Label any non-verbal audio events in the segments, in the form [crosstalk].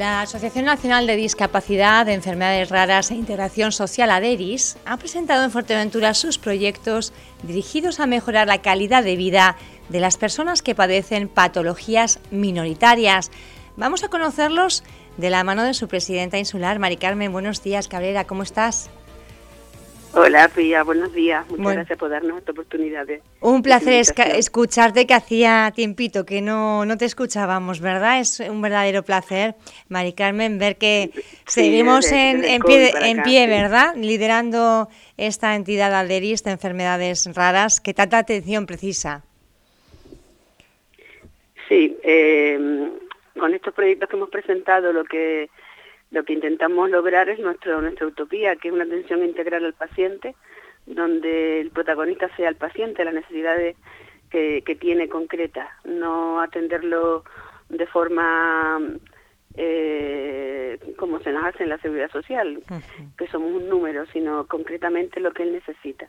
La Asociación Nacional de Discapacidad, de Enfermedades Raras e Integración Social, ADERIS, ha presentado en Fuerteventura sus proyectos dirigidos a mejorar la calidad de vida de las personas que padecen patologías minoritarias. Vamos a conocerlos de la mano de su presidenta insular, Mari Carmen. Buenos días, Cabrera, ¿cómo estás? Hola, Pia, buenos días. Muchas gracias por darnos esta oportunidad. un placer escucharte, que hacía tiempito que no, no te escuchábamos, ¿verdad? Es un verdadero placer, Mari Carmen, ver que seguimos en, en, pie, en pie ¿verdad? Liderando esta entidad alderis de enfermedades raras que tanta atención precisa. Sí, eh, con estos proyectos que hemos presentado, lo que lo que intentamos lograr es nuestro, nuestra utopía, que es una atención integral al paciente, donde el protagonista sea el paciente, las necesidades que, que tiene concretas, no atenderlo de forma eh, como se nos hace en la seguridad social, que somos un número, sino concretamente lo que él necesita.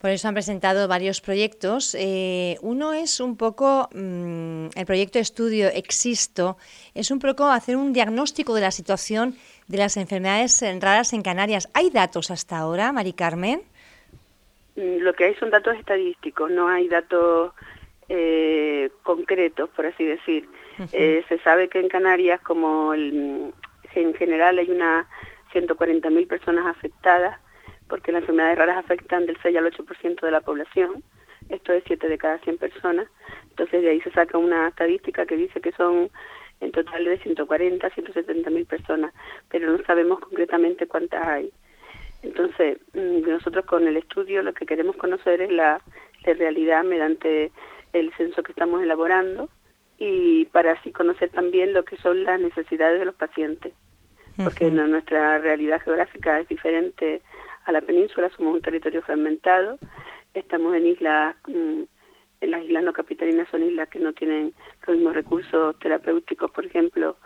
Por eso han presentado varios proyectos. Eh, uno es un poco mm, el proyecto estudio Existo, es un poco hacer un diagnóstico de la situación de las enfermedades raras en Canarias. ¿Hay datos hasta ahora, Mari Carmen? Mm, lo que hay son datos estadísticos, no hay datos eh, concretos, por así decir. Eh, se sabe que en Canarias, como en general hay unas 140.000 personas afectadas, porque las enfermedades raras afectan del 6 al 8% de la población, esto es 7 de cada 100 personas, entonces de ahí se saca una estadística que dice que son en total de 140 a 170 mil personas, pero no sabemos concretamente cuántas hay. Entonces, mm, nosotros con el estudio lo que queremos conocer es la, realidad mediante el censo que estamos elaborando y para así conocer también lo que son las necesidades de los pacientes, porque nuestra realidad geográfica es diferente a la península, somos un territorio fragmentado, estamos en islas, mm, en las islas no capitalinas son islas que no tienen los mismos recursos terapéuticos, por ejemplo,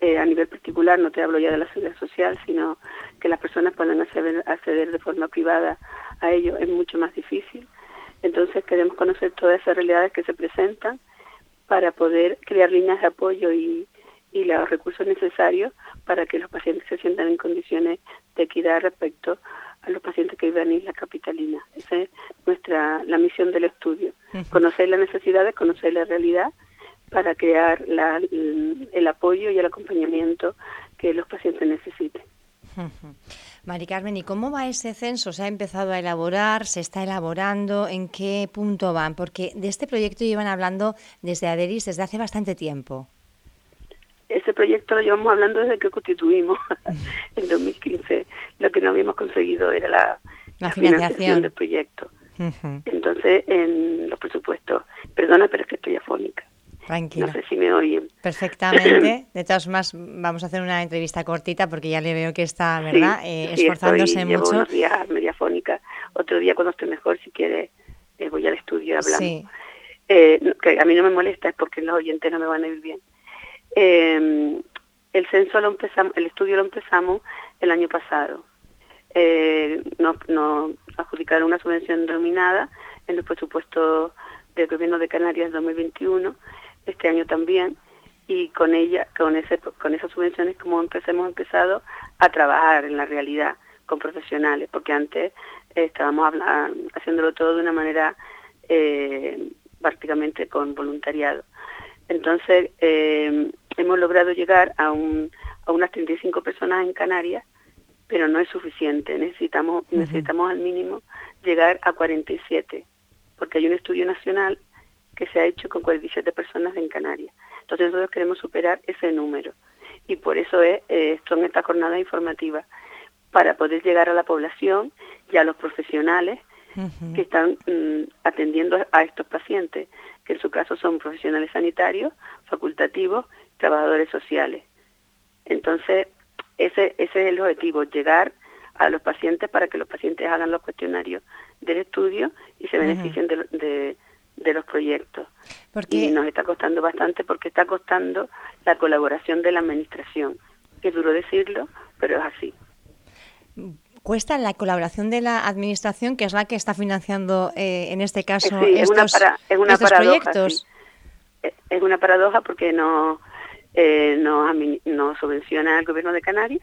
eh, a nivel particular, no te hablo ya de la seguridad social, sino que las personas puedan acceder, acceder de forma privada a ello, es mucho más difícil. Entonces queremos conocer todas esas realidades que se presentan para poder crear líneas de apoyo y, y los recursos necesarios para que los pacientes se sientan en condiciones de equidad respecto a los pacientes que viven en Isla Capitalina. Esa es nuestra la misión del estudio, conocer las necesidades, conocer la realidad para crear el, apoyo y el acompañamiento que los pacientes necesiten. Mari Carmen, ¿y cómo va ese censo? ¿Se ha empezado a elaborar? ¿Se está elaborando? ¿En qué punto van? Porque de este proyecto llevan hablando desde Aderis desde hace bastante tiempo. Ese proyecto lo llevamos hablando desde que constituimos en 2015. Lo que no habíamos conseguido era la, financiación. del proyecto. Entonces, en los presupuestos, perdona, pero es que estoy afónica. Tranquila. No sé si me oyen. Perfectamente. [clears throat] De todas formas, vamos a hacer una entrevista cortita porque ya le veo que está, ¿verdad? eh, esforzándose mucho. Llevo unos días media afónica. Otro día, cuando esté mejor, si quiere, eh, voy al estudio y hablamos. Sí. Eh, que a mí no me molesta, es porque los oyentes no me van a ir bien. Eh, el censo lo empezamos, el estudio lo empezamos el año pasado. Eh, nos, adjudicaron una subvención denominada en los presupuestos del gobierno de Canarias 2021, este año también, y con ella, con ese, con esas subvenciones como hemos empezado a trabajar en la realidad con profesionales, porque antes estábamos haciéndolo todo de una manera eh, prácticamente con voluntariado. Entonces, eh, hemos logrado llegar a, un, a unas 35 personas en Canarias, pero no es suficiente. Necesitamos, necesitamos al mínimo llegar a 47, porque hay un estudio nacional que se ha hecho con 47 personas en Canarias. Entonces nosotros queremos superar ese número. Y por eso es, eh, son estas jornadas informativas, para poder llegar a la población y a los profesionales que están mm, atendiendo a estos pacientes, que en su caso son profesionales sanitarios, facultativos, trabajadores sociales. Entonces, ese, ese es el objetivo, llegar a los pacientes para que los pacientes hagan los cuestionarios del estudio y se beneficien de, de, los proyectos. Y nos está costando bastante porque está costando la colaboración de la administración. Es duro decirlo, pero es así cuesta la colaboración de la administración, que es la que está financiando eh, en este caso estos, es una, proyectos. Es una paradoja porque no eh, nos, nos subvenciona el gobierno de Canarias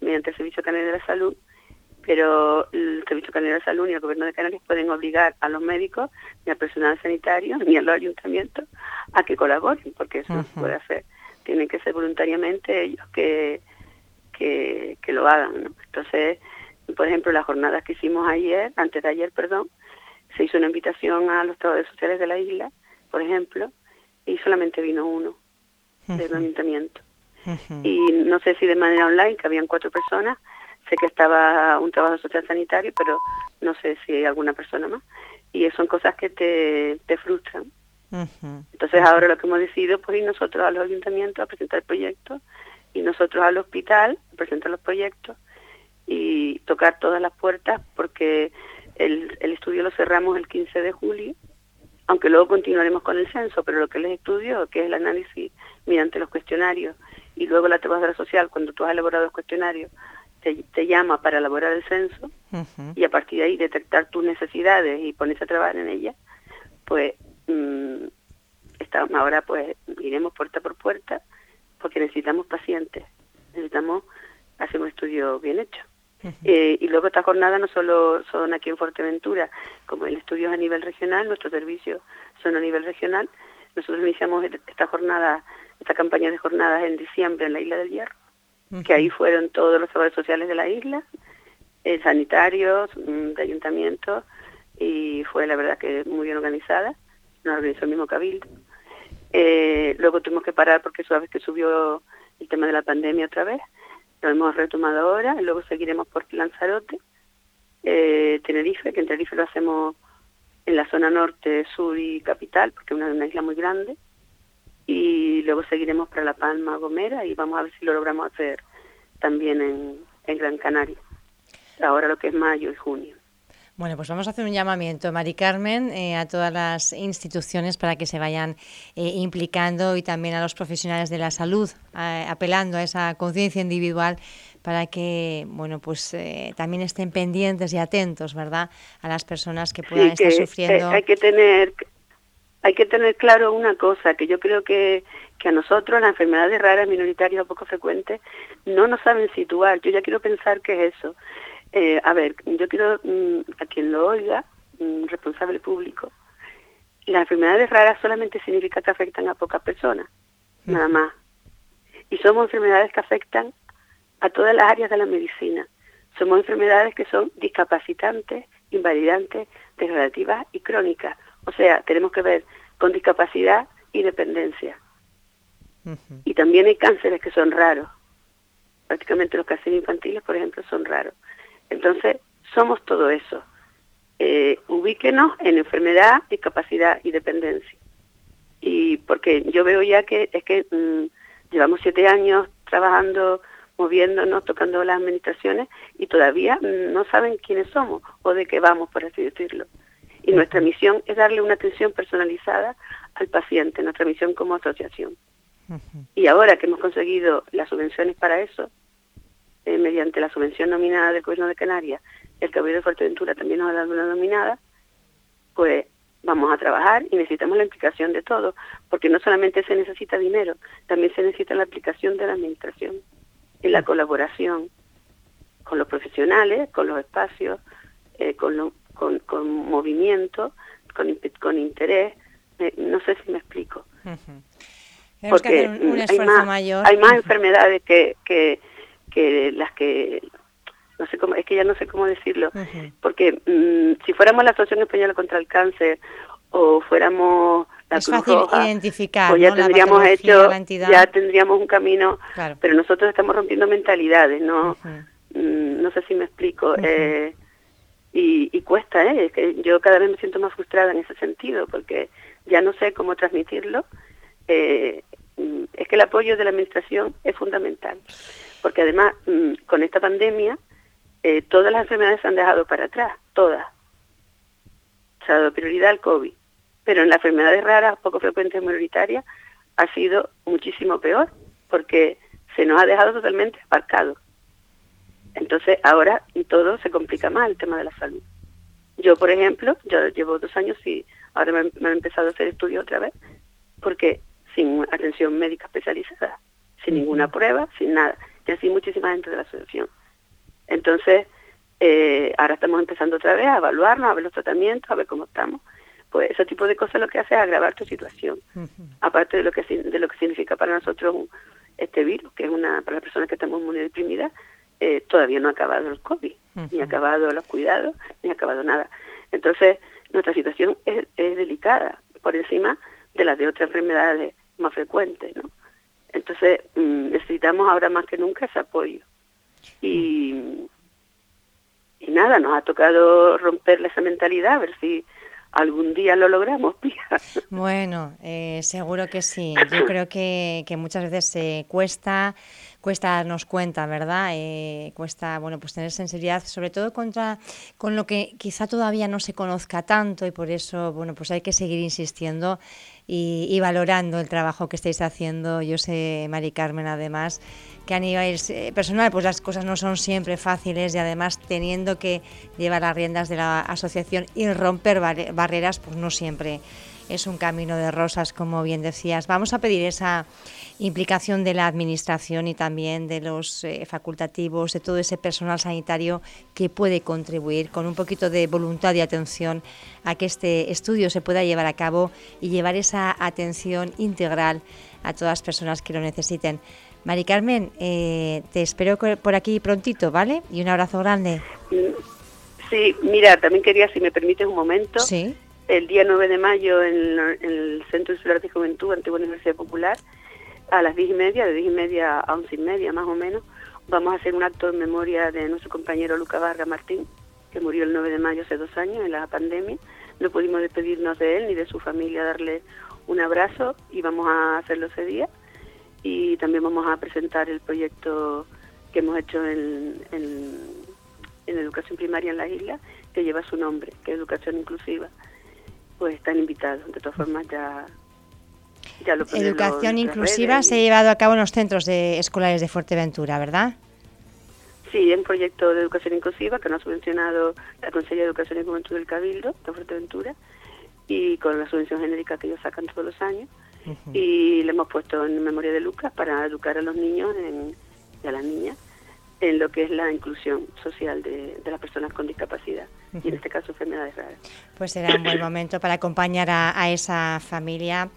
mediante el Servicio Canario de la Salud, pero el Servicio Canario de la Salud y el gobierno de Canarias pueden obligar a los médicos, ni al personal sanitario, ni a los ayuntamientos a que colaboren, porque eso no se puede hacer. Tienen que ser voluntariamente ellos que, que, lo hagan. Entonces, por ejemplo, las jornadas que hicimos ayer, antes de ayer, perdón, se hizo una invitación a los trabajadores sociales de la isla, por ejemplo, y solamente vino uno del ayuntamiento. Y no sé si de manera online, que habían cuatro personas, sé que estaba un trabajo social sanitario, pero no sé si hay alguna persona más. Y son cosas que te, te frustran. Entonces ahora lo que hemos decidido pues ir nosotros a los ayuntamientos a presentar el proyecto y nosotros al hospital a presentar los proyectos y tocar todas las puertas porque el, el estudio lo cerramos el 15 de julio aunque luego continuaremos con el censo, pero lo que les estudio, que es el análisis mediante los cuestionarios, y luego la trabajadora social, cuando tú has elaborado el cuestionario, te, llama para elaborar el censo, y a partir de ahí detectar tus necesidades y ponerse a trabajar en ellas, pues mmm, ahora pues iremos puerta por puerta, porque necesitamos pacientes, necesitamos hacer un estudio bien hecho. Eh, y luego esta jornada no solo son aquí en Fuerteventura, como el estudio es a nivel regional, nuestros servicios son a nivel regional. Nosotros iniciamos esta jornada, esta campaña de jornadas en diciembre en la Isla del Hierro, que ahí fueron todos los trabajadores sociales de la isla, eh, sanitarios, mm, de ayuntamientos, y fue la verdad que muy bien organizada, nos organizó el mismo cabildo. Eh, luego tuvimos que parar porque sabes que subió el tema de la pandemia otra vez, lo hemos retomado ahora, y luego seguiremos por Lanzarote, eh, Tenerife, que en Tenerife lo hacemos en la zona norte, sur y capital, porque es una, isla muy grande, y luego seguiremos para La Palma, Gomera, y vamos a ver si lo logramos hacer también en, en Gran Canaria, ahora lo que es mayo y junio. Bueno, pues vamos a hacer un llamamiento, Mari Carmen, eh, a todas las instituciones para que se vayan eh, implicando y también a los profesionales de la salud, apelando a esa conciencia individual para que, bueno, pues eh, también estén pendientes y atentos, ¿verdad?, a las personas que puedan estar sufriendo. hay que tener hay que tener claro una cosa, que yo creo que, que a nosotros las enfermedades raras, minoritarias o poco frecuentes, no nos saben situar. Yo ya quiero pensar que es eso. Eh, a ver, yo quiero mm, a quien lo oiga, un responsable público, las enfermedades raras solamente significa que afectan a pocas personas, nada más. Y somos enfermedades que afectan a todas las áreas de la medicina. Somos enfermedades que son discapacitantes, invalidantes, degradativas y crónicas. O sea, tenemos que ver con discapacidad y dependencia. Y también hay cánceres que son raros. Prácticamente los cánceres infantiles, por ejemplo, son raros. Entonces, somos todo eso. Eh, ubíquenos en enfermedad, discapacidad y dependencia. Y porque yo veo ya que es que mm, llevamos siete años trabajando, moviéndonos, tocando las administraciones y todavía no saben quiénes somos o de qué vamos, por así decirlo. Y nuestra misión es darle una atención personalizada al paciente, nuestra misión como asociación. Y ahora que hemos conseguido las subvenciones para eso, eh, mediante la subvención nominada del Gobierno de Canarias, el Cabildo de Fuerteventura también nos ha dado una nominada, pues vamos a trabajar y necesitamos la implicación de todos, porque no solamente se necesita dinero, también se necesita la aplicación de la administración y la colaboración con los profesionales, con los espacios, eh, con, con, movimiento, con, con interés. Eh, no sé si me explico. Porque hay, más, mayor. hay más enfermedades que, que, que las que no sé cómo es que ya no sé cómo decirlo porque mm, si fuéramos la asociación española contra el cáncer o fuéramos la es fácil identificar pues ya tendríamos hecho ya tendríamos un camino pero nosotros estamos rompiendo mentalidades no mm, no sé si me explico eh, y, y, cuesta eh que yo cada vez me siento más frustrada en ese sentido porque ya no sé cómo transmitirlo eh, mm, es que el apoyo de la administración es fundamental porque además mm, con esta pandemia eh, todas las enfermedades se han dejado para atrás, todas. Se ha dado prioridad al COVID, pero en las enfermedades raras, poco frecuentes minoritarias, ha sido muchísimo peor, porque se nos ha dejado totalmente aparcado. Entonces ahora todo se complica más el tema de la salud. Yo, por ejemplo, yo llevo dos años y ahora me, me han empezado a hacer estudios otra vez, porque sin atención médica especializada, sin ninguna prueba, sin nada. Y así muchísima gente de la asociación. Entonces, eh, ahora estamos empezando otra vez a evaluarnos, a ver los tratamientos, a ver cómo estamos. Pues ese tipo de cosas lo que hace es agravar tu situación. Aparte de lo que de lo que significa para nosotros este virus, que es una para las personas que estamos muy deprimidas, eh, todavía no ha acabado el COVID, ni ha acabado los cuidados, ni ha acabado nada. Entonces, nuestra situación es, delicada, por encima de las de otras enfermedades más frecuentes, ¿no? Entonces, mm, necesitamos ahora más que nunca ese apoyo. Y, y nada, nos ha tocado romperle esa mentalidad, a ver si algún día lo logramos. [laughs] bueno, eh, seguro que sí. Yo [laughs] creo que, que muchas veces se cuesta cuesta darnos cuenta, ¿verdad? Eh, cuesta, bueno, pues tener sensibilidad, sobre todo contra con lo que quizá todavía no se conozca tanto y por eso, bueno, pues hay que seguir insistiendo y, valorando el trabajo que estáis haciendo. Yo sé, Mari Carmen, además, que a nivel eh, personal, pues las cosas no son siempre fáciles y además teniendo que llevar las riendas de la asociación y romper barreras, pues no siempre es un camino de rosas, como bien decías. Vamos a pedir esa implicación de la Administración y también de los eh, facultativos, de todo ese personal sanitario que puede contribuir con un poquito de voluntad y atención a que este estudio se pueda llevar a cabo y llevar esa atención integral a todas las personas que lo necesiten. Mari Carmen, eh, te espero por aquí prontito, ¿vale? Y un abrazo grande. Sí, mira, también quería, si me permites un momento, sí el día 9 de mayo en, el Centro Insular de Juventud, Antigua Universidad Popular, a las 10 y media, de 10 y media a 11 y media más o menos, vamos a hacer un acto en memoria de nuestro compañero Luca Vargas Martín, que murió el 9 de mayo hace dos años en la pandemia. No pudimos despedirnos de él ni de su familia, darle un abrazo y vamos a hacerlo ese día. Y también vamos a presentar el proyecto que hemos hecho en, en, en educación primaria en la isla, que lleva su nombre, que es Educación Inclusiva pues están invitados. De todas formas, ya, ya lo Educación inclusiva se ha llevado a cabo en los centros de escolares de Fuerteventura, ¿verdad? Sí, un proyecto de educación inclusiva que nos ha subvencionado la Consejería de Educación y Juventud del Cabildo de Fuerteventura y con la subvención genérica que ellos sacan todos los años. Y le hemos puesto en memoria de Lucas para educar a los niños y a las niñas en lo que es la inclusión social de, las personas con discapacidad y en este caso enfermedades raras. Pues será un buen momento para acompañar a, esa familia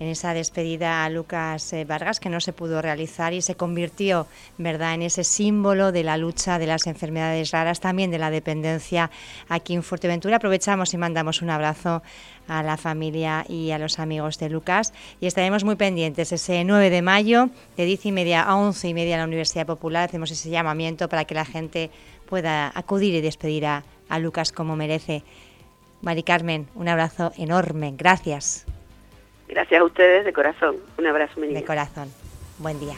en esa despedida a Lucas eh, Vargas que no se pudo realizar y se convirtió, ¿verdad?, en ese símbolo de la lucha de las enfermedades raras, también de la dependencia aquí en Fuerteventura. Aprovechamos y mandamos un abrazo a la familia y a los amigos de Lucas. Y estaremos muy pendientes ese 9 de mayo, de 10 y media a 11 y media en la Universidad Popular. Hacemos ese llamamiento para que la gente pueda acudir y despedir a, Lucas como merece. Mari Carmen, un abrazo enorme. Gracias. Gracias a ustedes de corazón. Un abrazo, De corazón. Buen día.